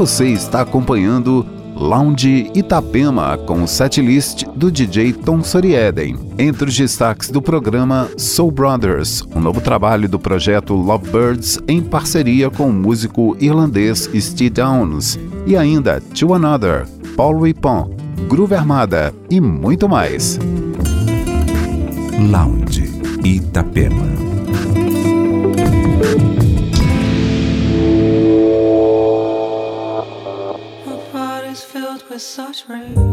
Você está acompanhando Lounge Itapema com o setlist do DJ Tom Sorieden. Entre os destaques do programa Soul Brothers, um novo trabalho do projeto Lovebirds em parceria com o músico irlandês Steve Downs, e ainda To Another, Paul Ripon, Groove Armada e muito mais. Lounge Itapema. such rain.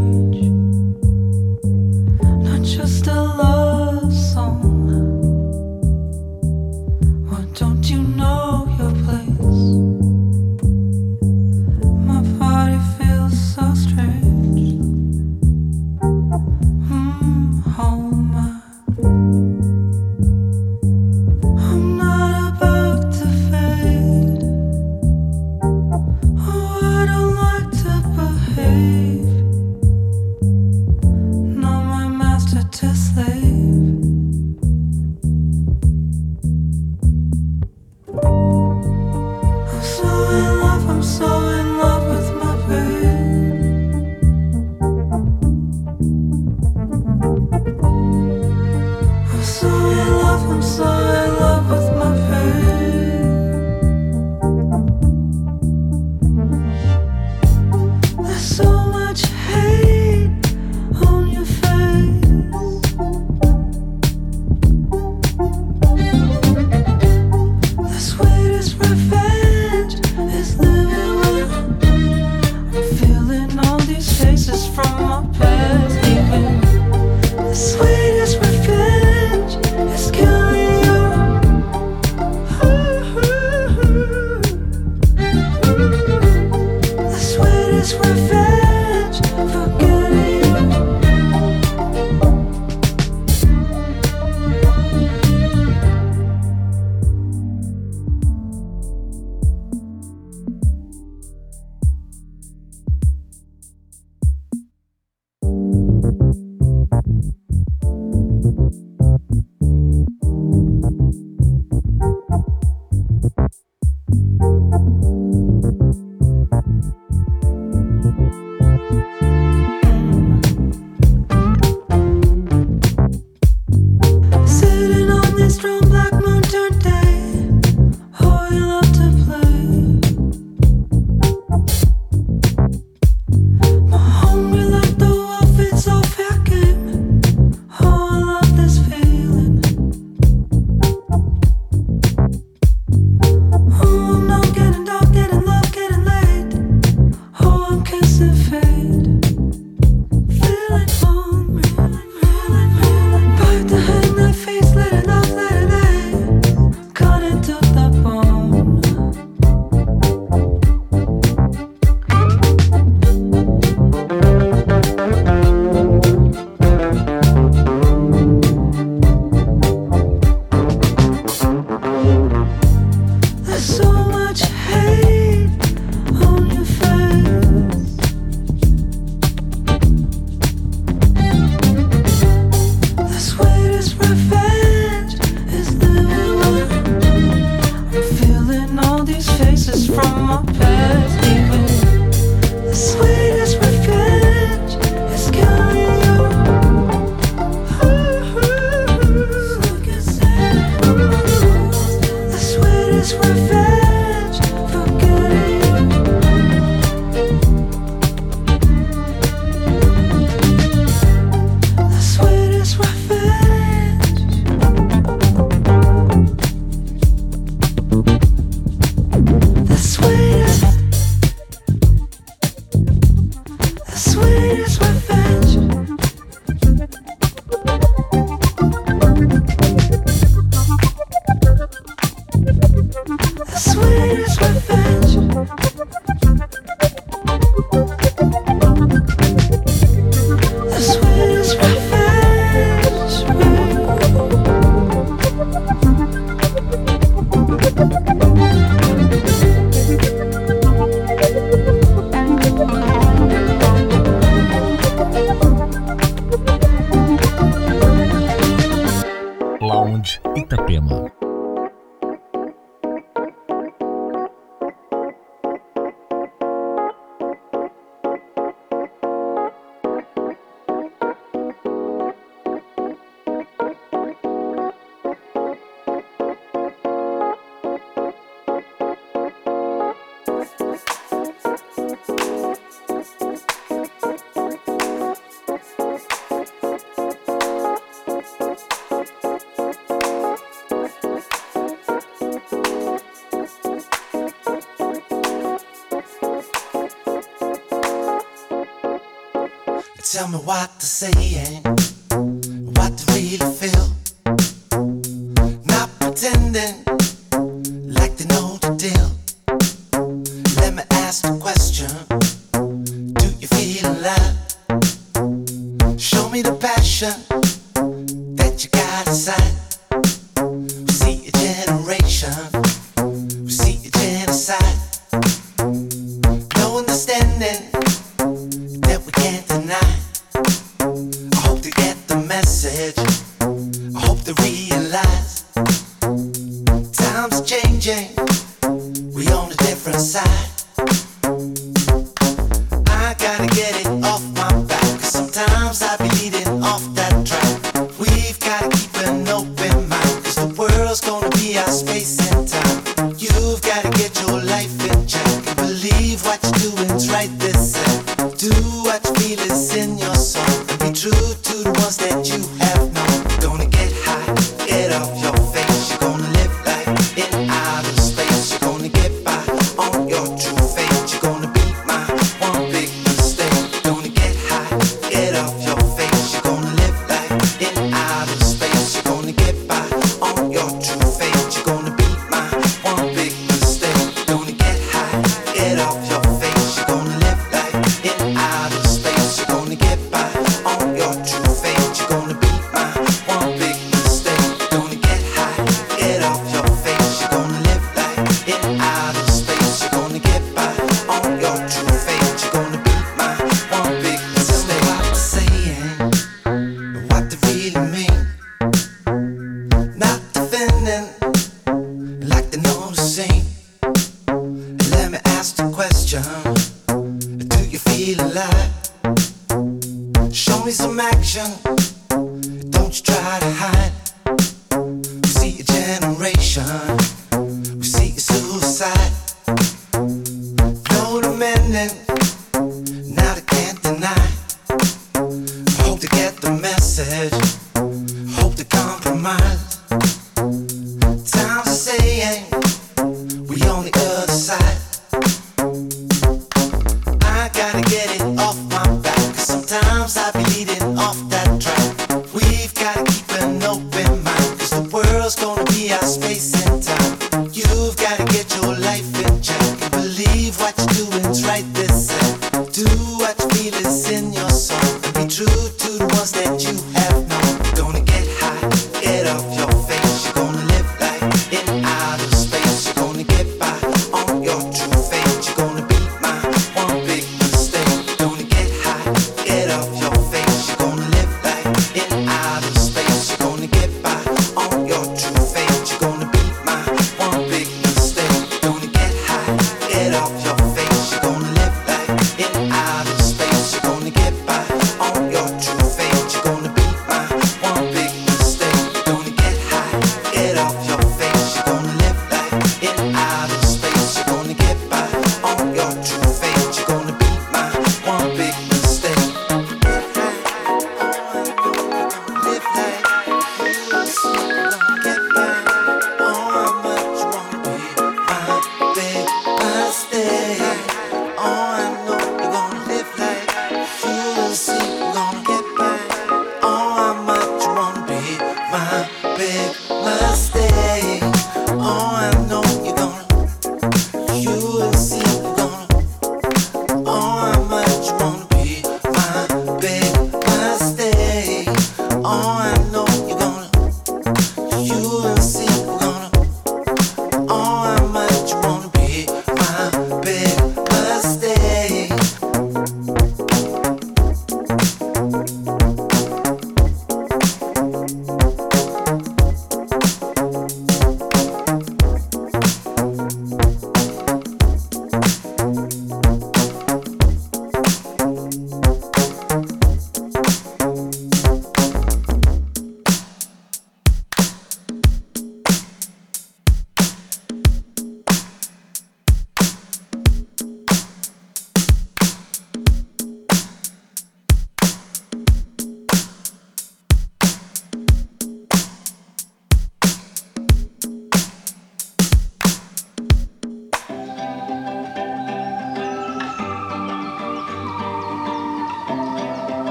Tell me what to say eh?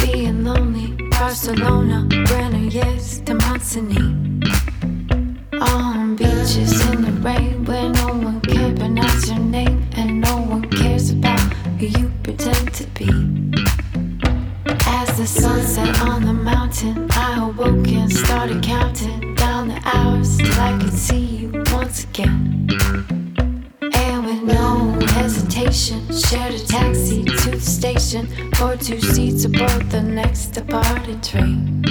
Being lonely, Barcelona, Granollers to Montigny. On beaches in the rain where no one can pronounce your name and no one cares about who you pretend to be. As the sun set on the mountain, I awoke and started counting down the hours till I could see you. for two seats aboard the next departing train.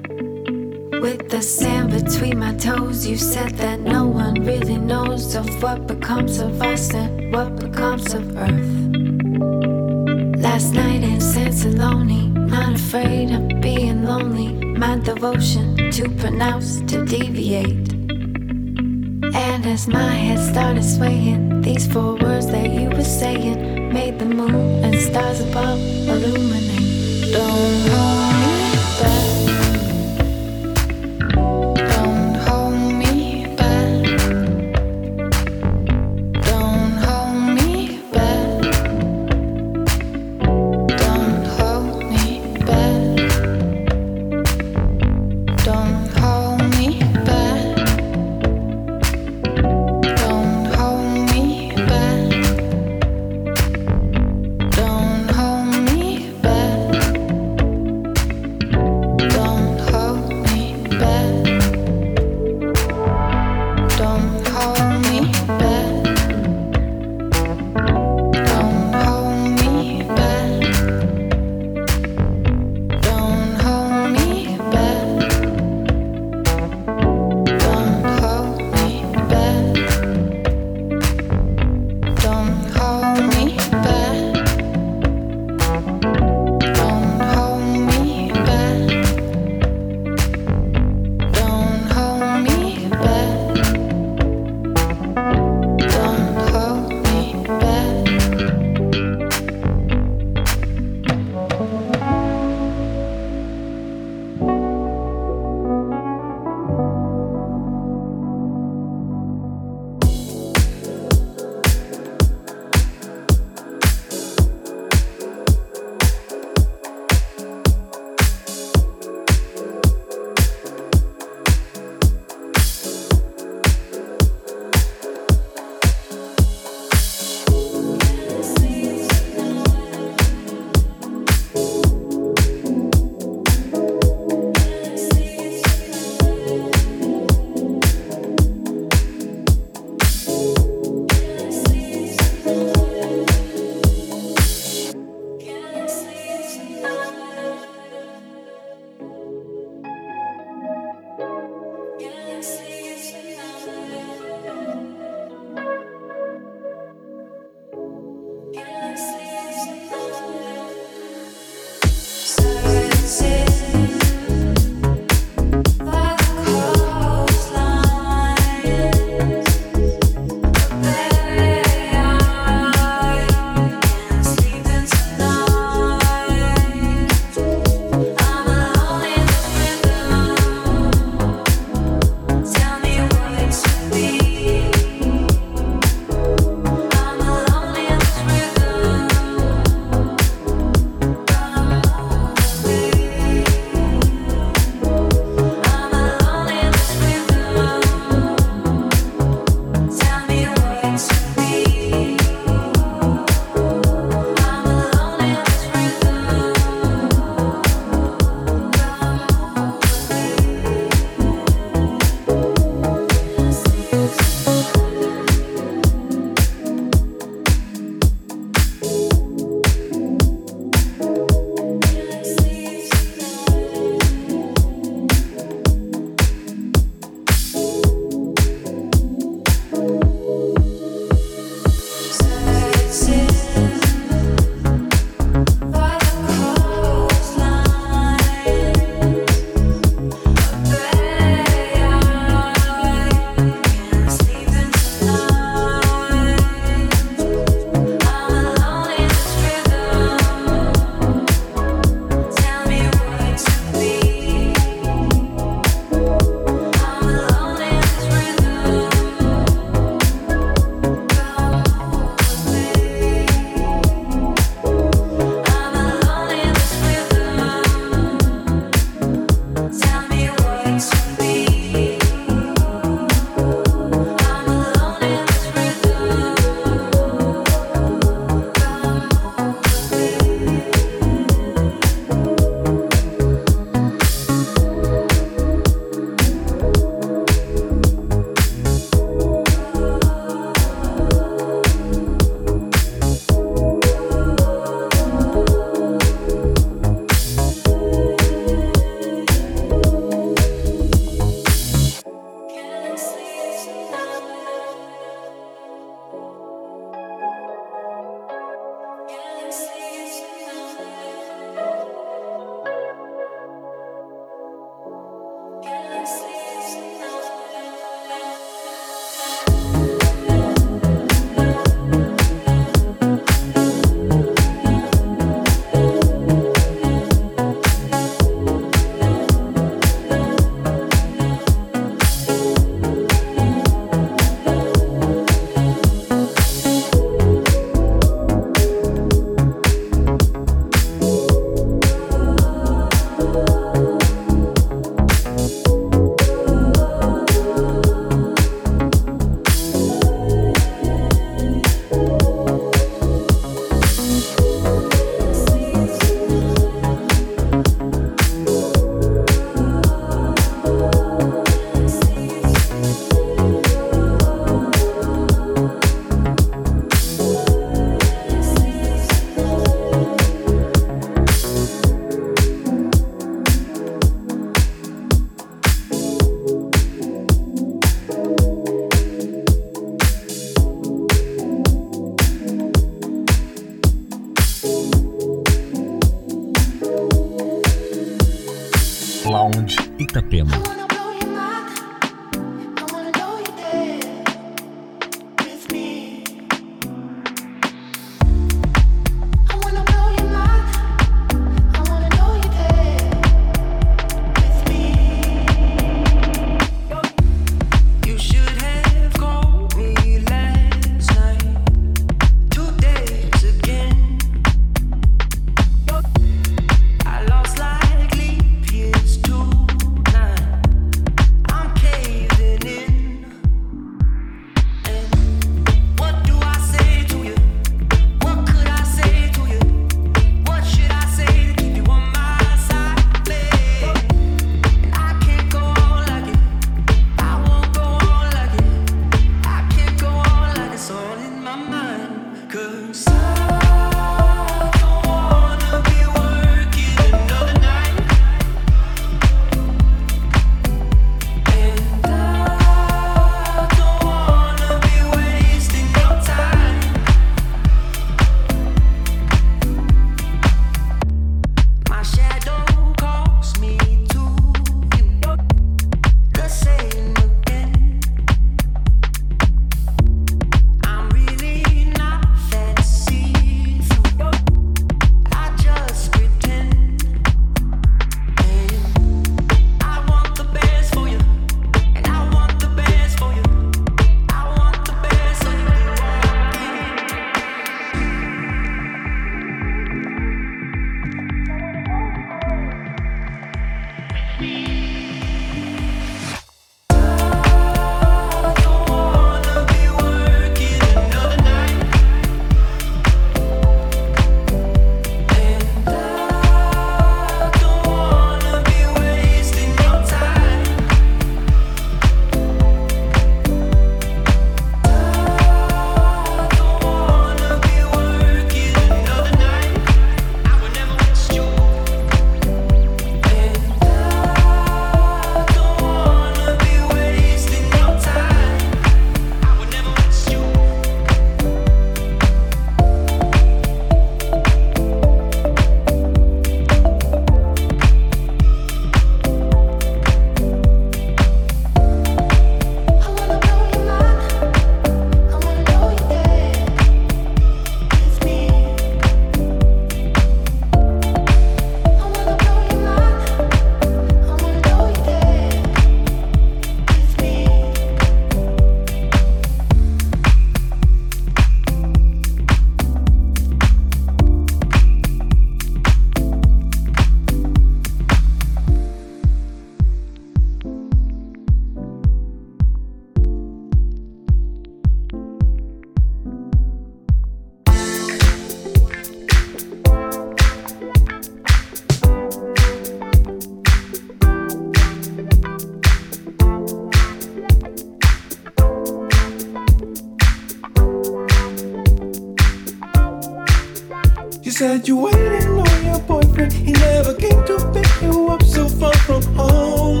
said you waiting on your boyfriend. He never came to pick you up so far from home.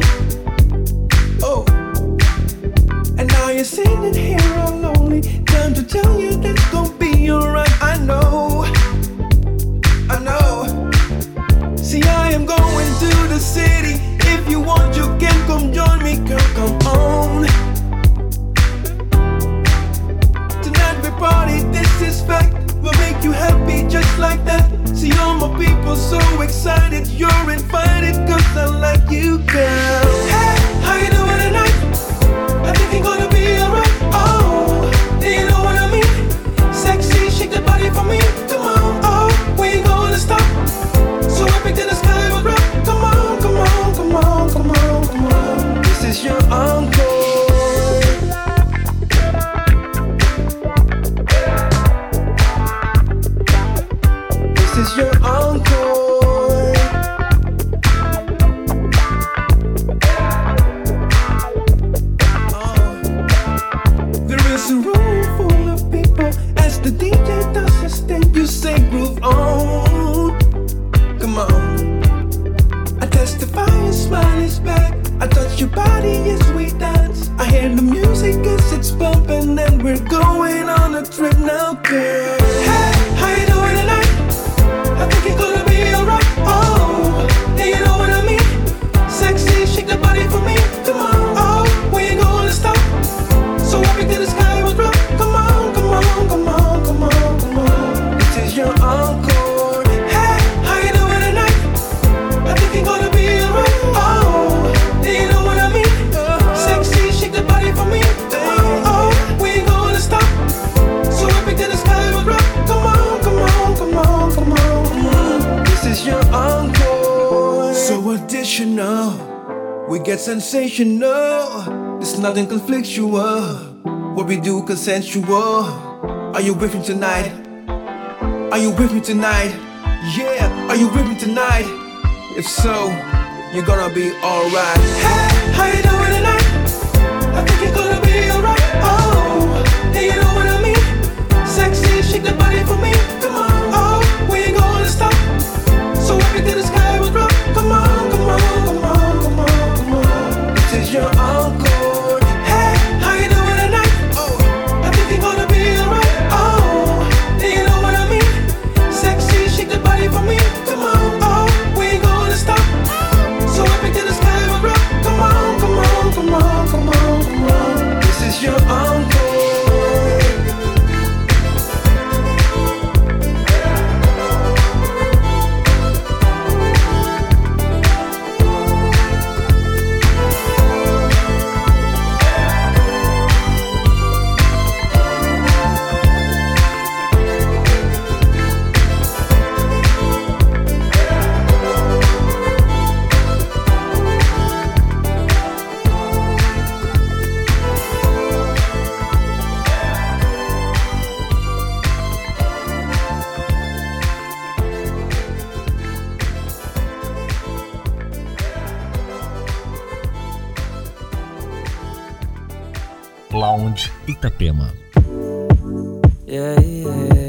Oh, and now you're sitting here all lonely. Time to tell you that's gonna be alright. I know, I know. See, I am going to the city. If you want, you can come join me, girl. Come on. Tonight we party. This is fact. We'll make you happy like that. See all my people so excited. You're invited, cause I like you, girl. emotional. We get sensational. It's nothing conflictual. What we do consensual. Are you with me tonight? Are you with me tonight? Yeah, are you with me tonight? If so, you're gonna be alright. Hey, how you doing? Lounge Itapema. Yeah, yeah.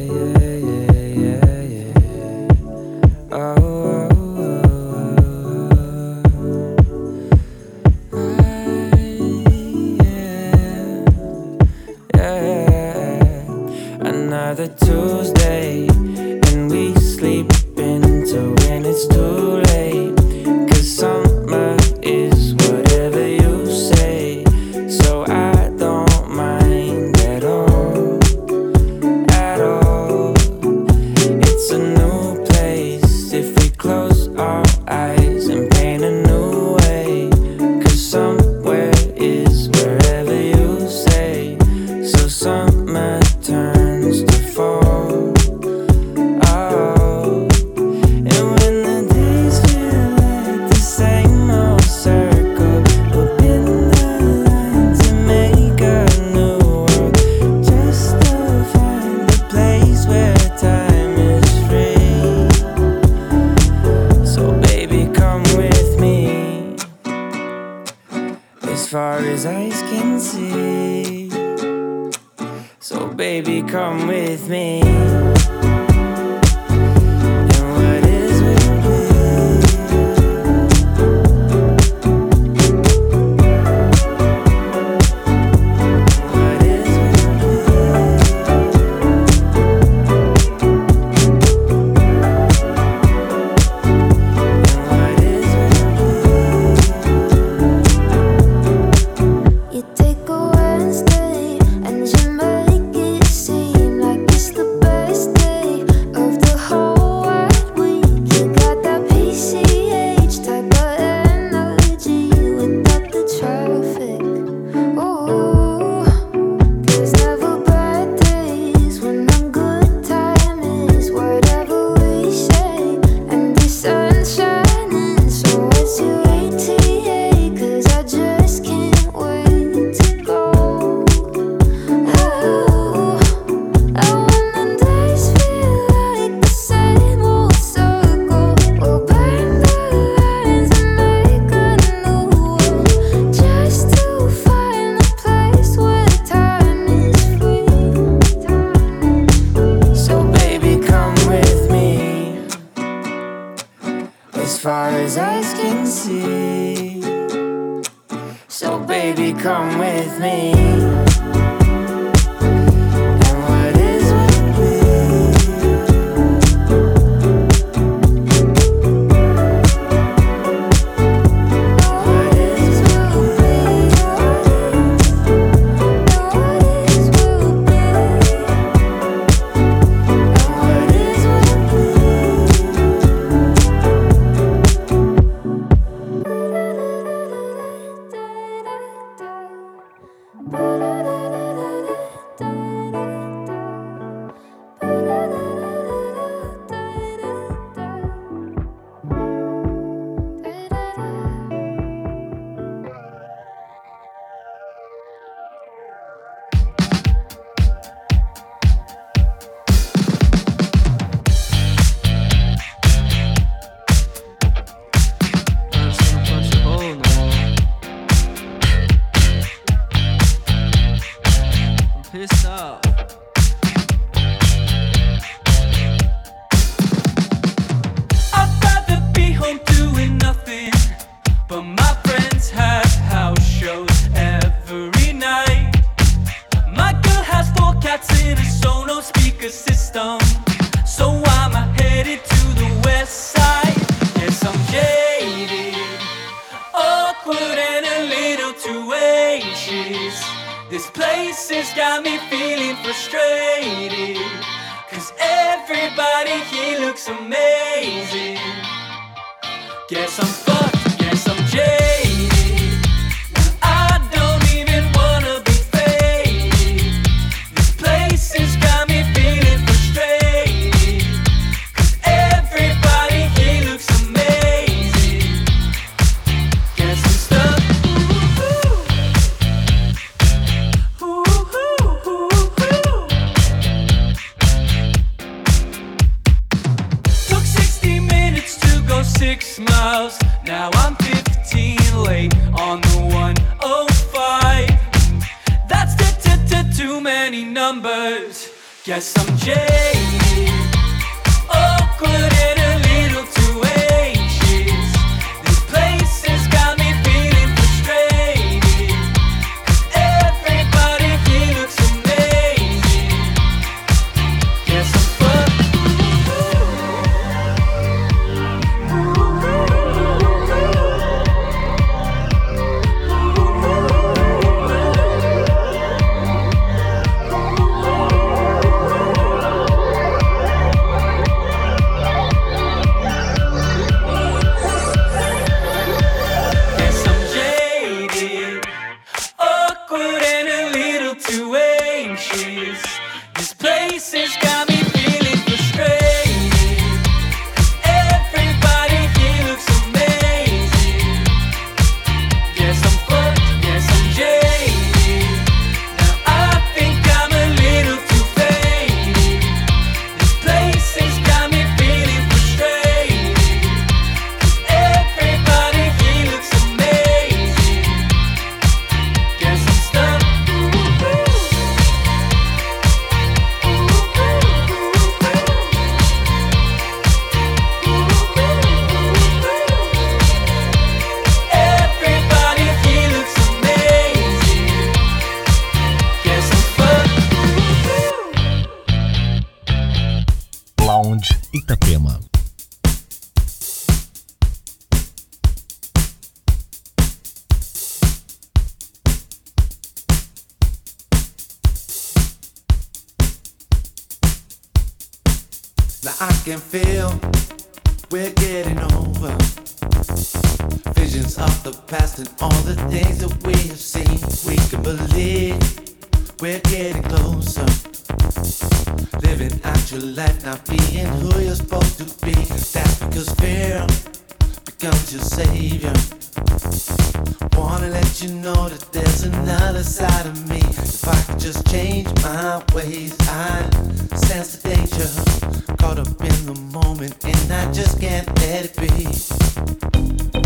caught up in the moment and I just can't let it be.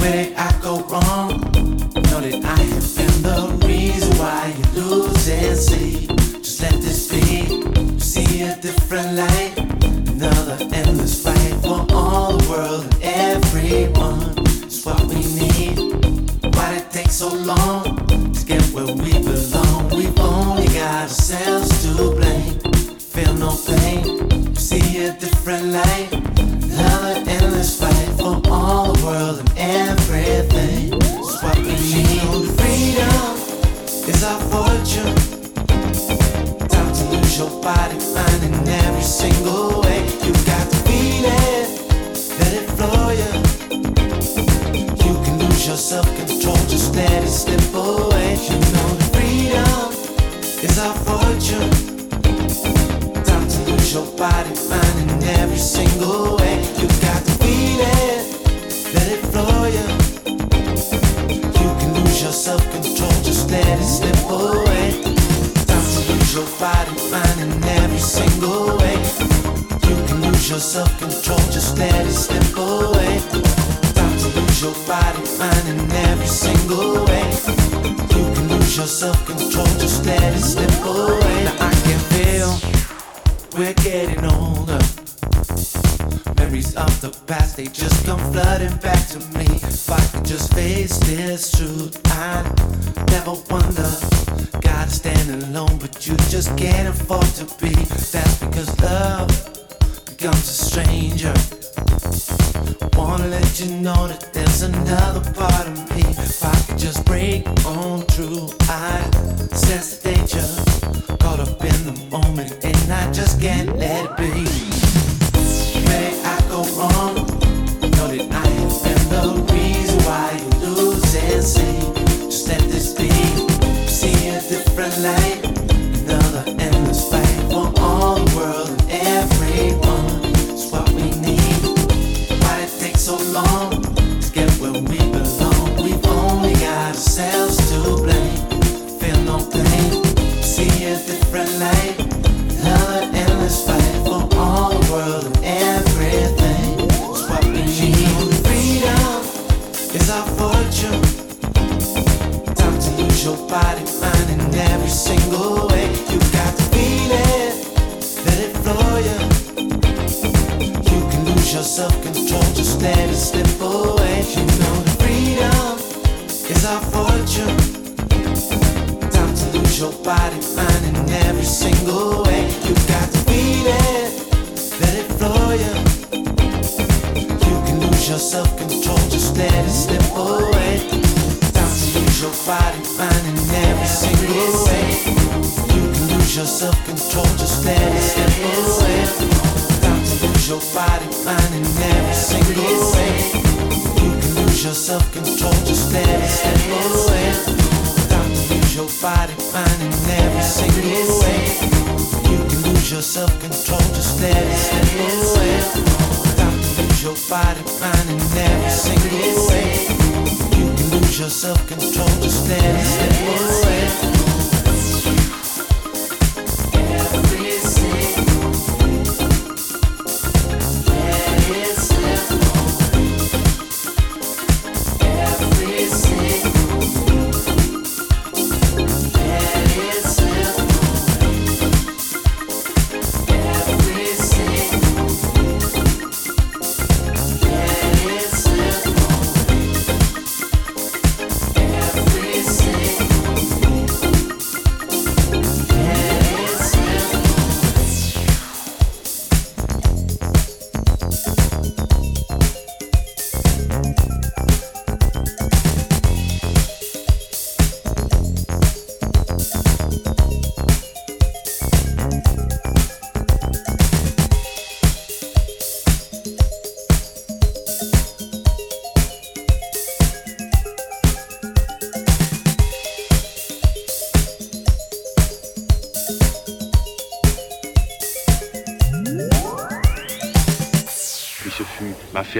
Where did I go wrong? Know that I have been the reason why you lose and sleep. Just let this be. See a different light. just break on through. I sense the danger, caught up in the moment, and I just can't let it be.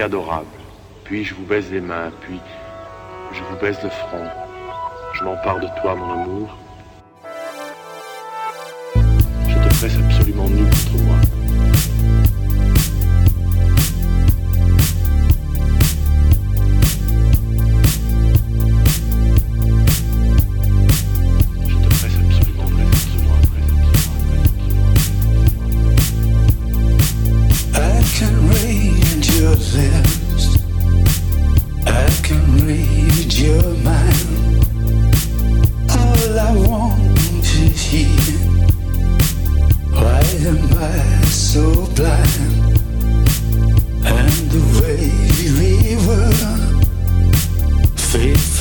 adorable. Puis je vous baise les mains, puis je vous baise le front. Je m'empare de toi, mon amour. Je te presse absolument nu contre moi.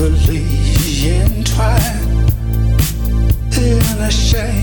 painfully entwined in a shame.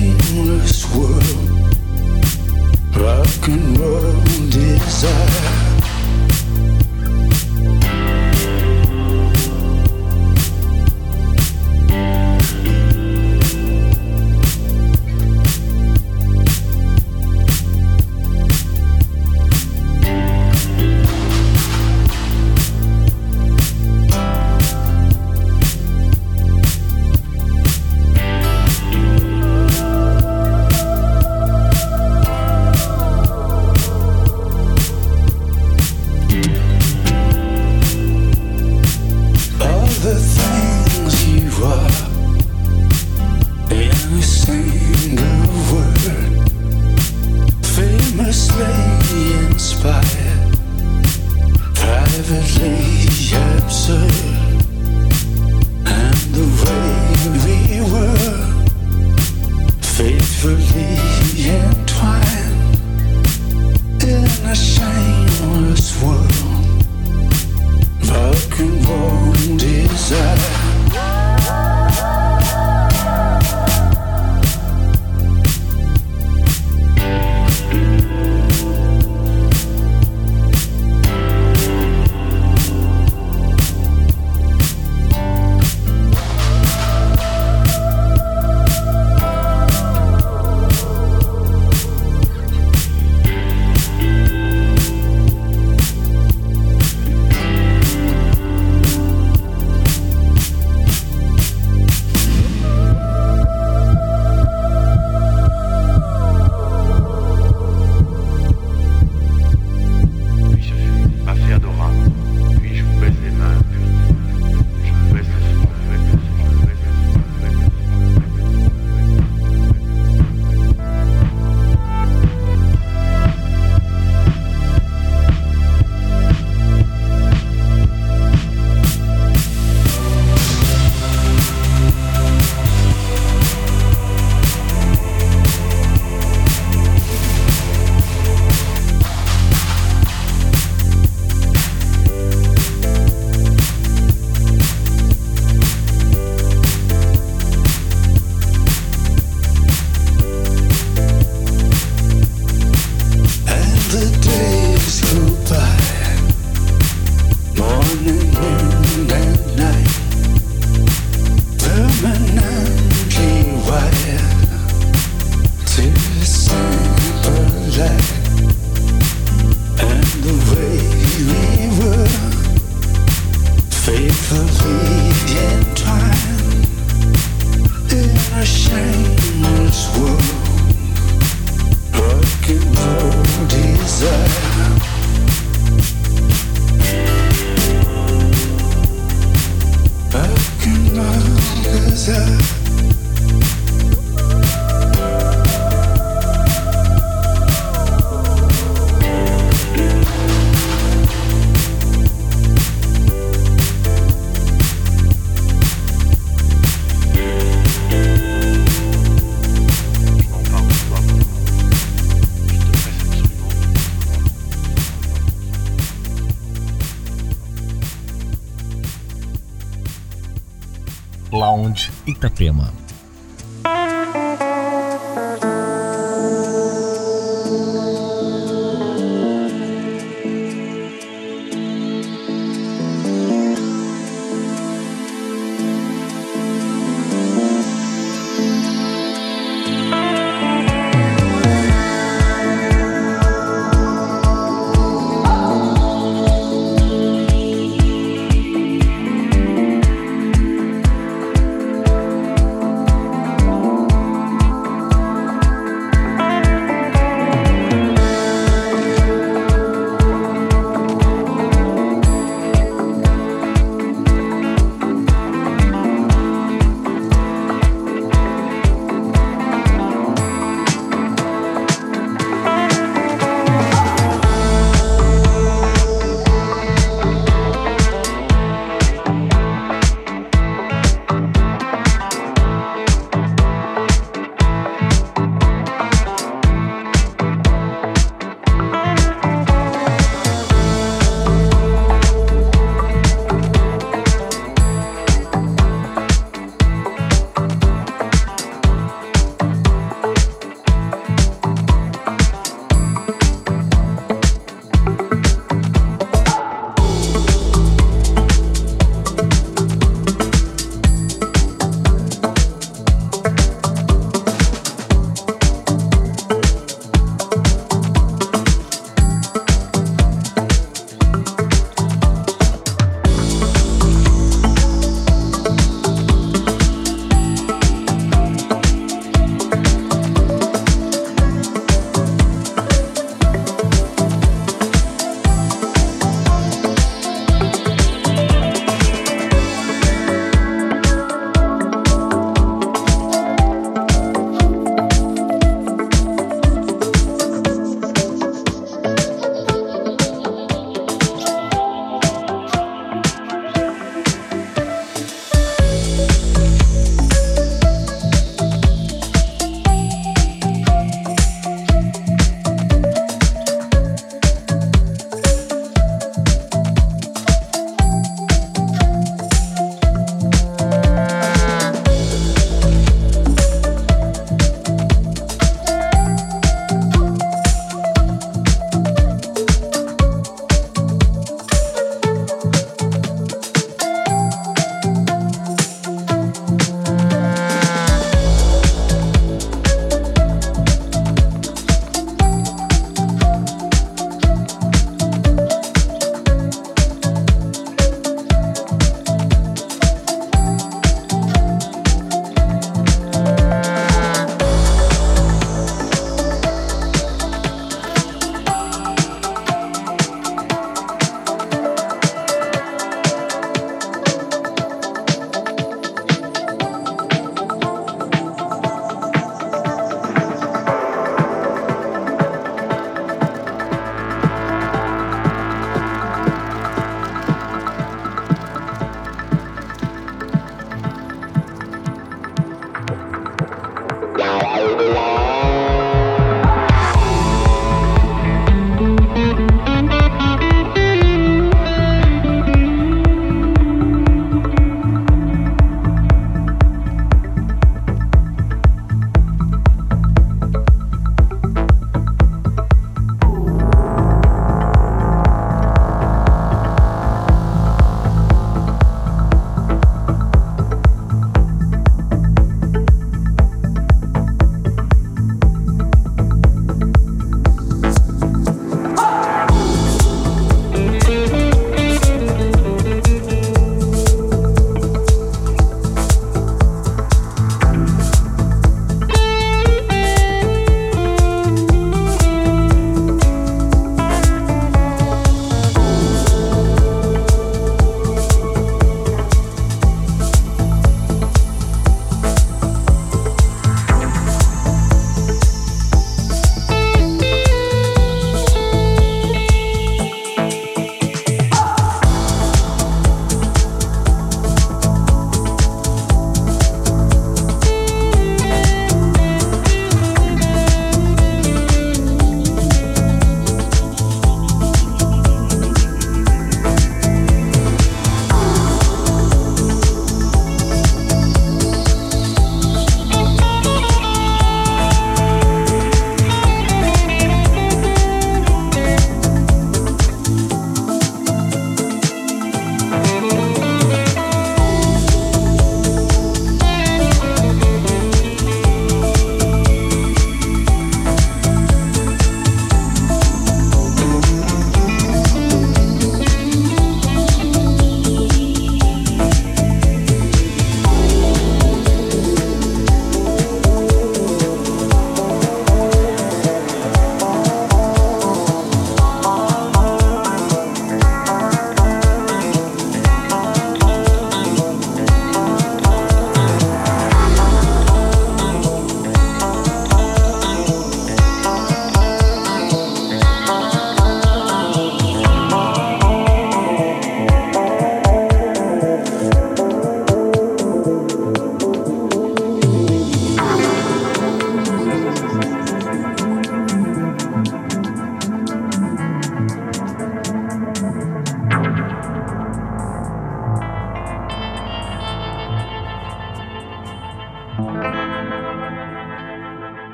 Lounge Itapema.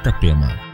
Itapema.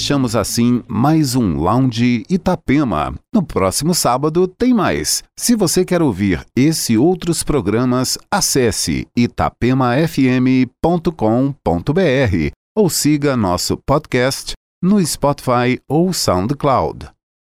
fechamos assim mais um Lounge Itapema. No próximo sábado tem mais. Se você quer ouvir esse e outros programas, acesse itapemafm.com.br ou siga nosso podcast no Spotify ou SoundCloud.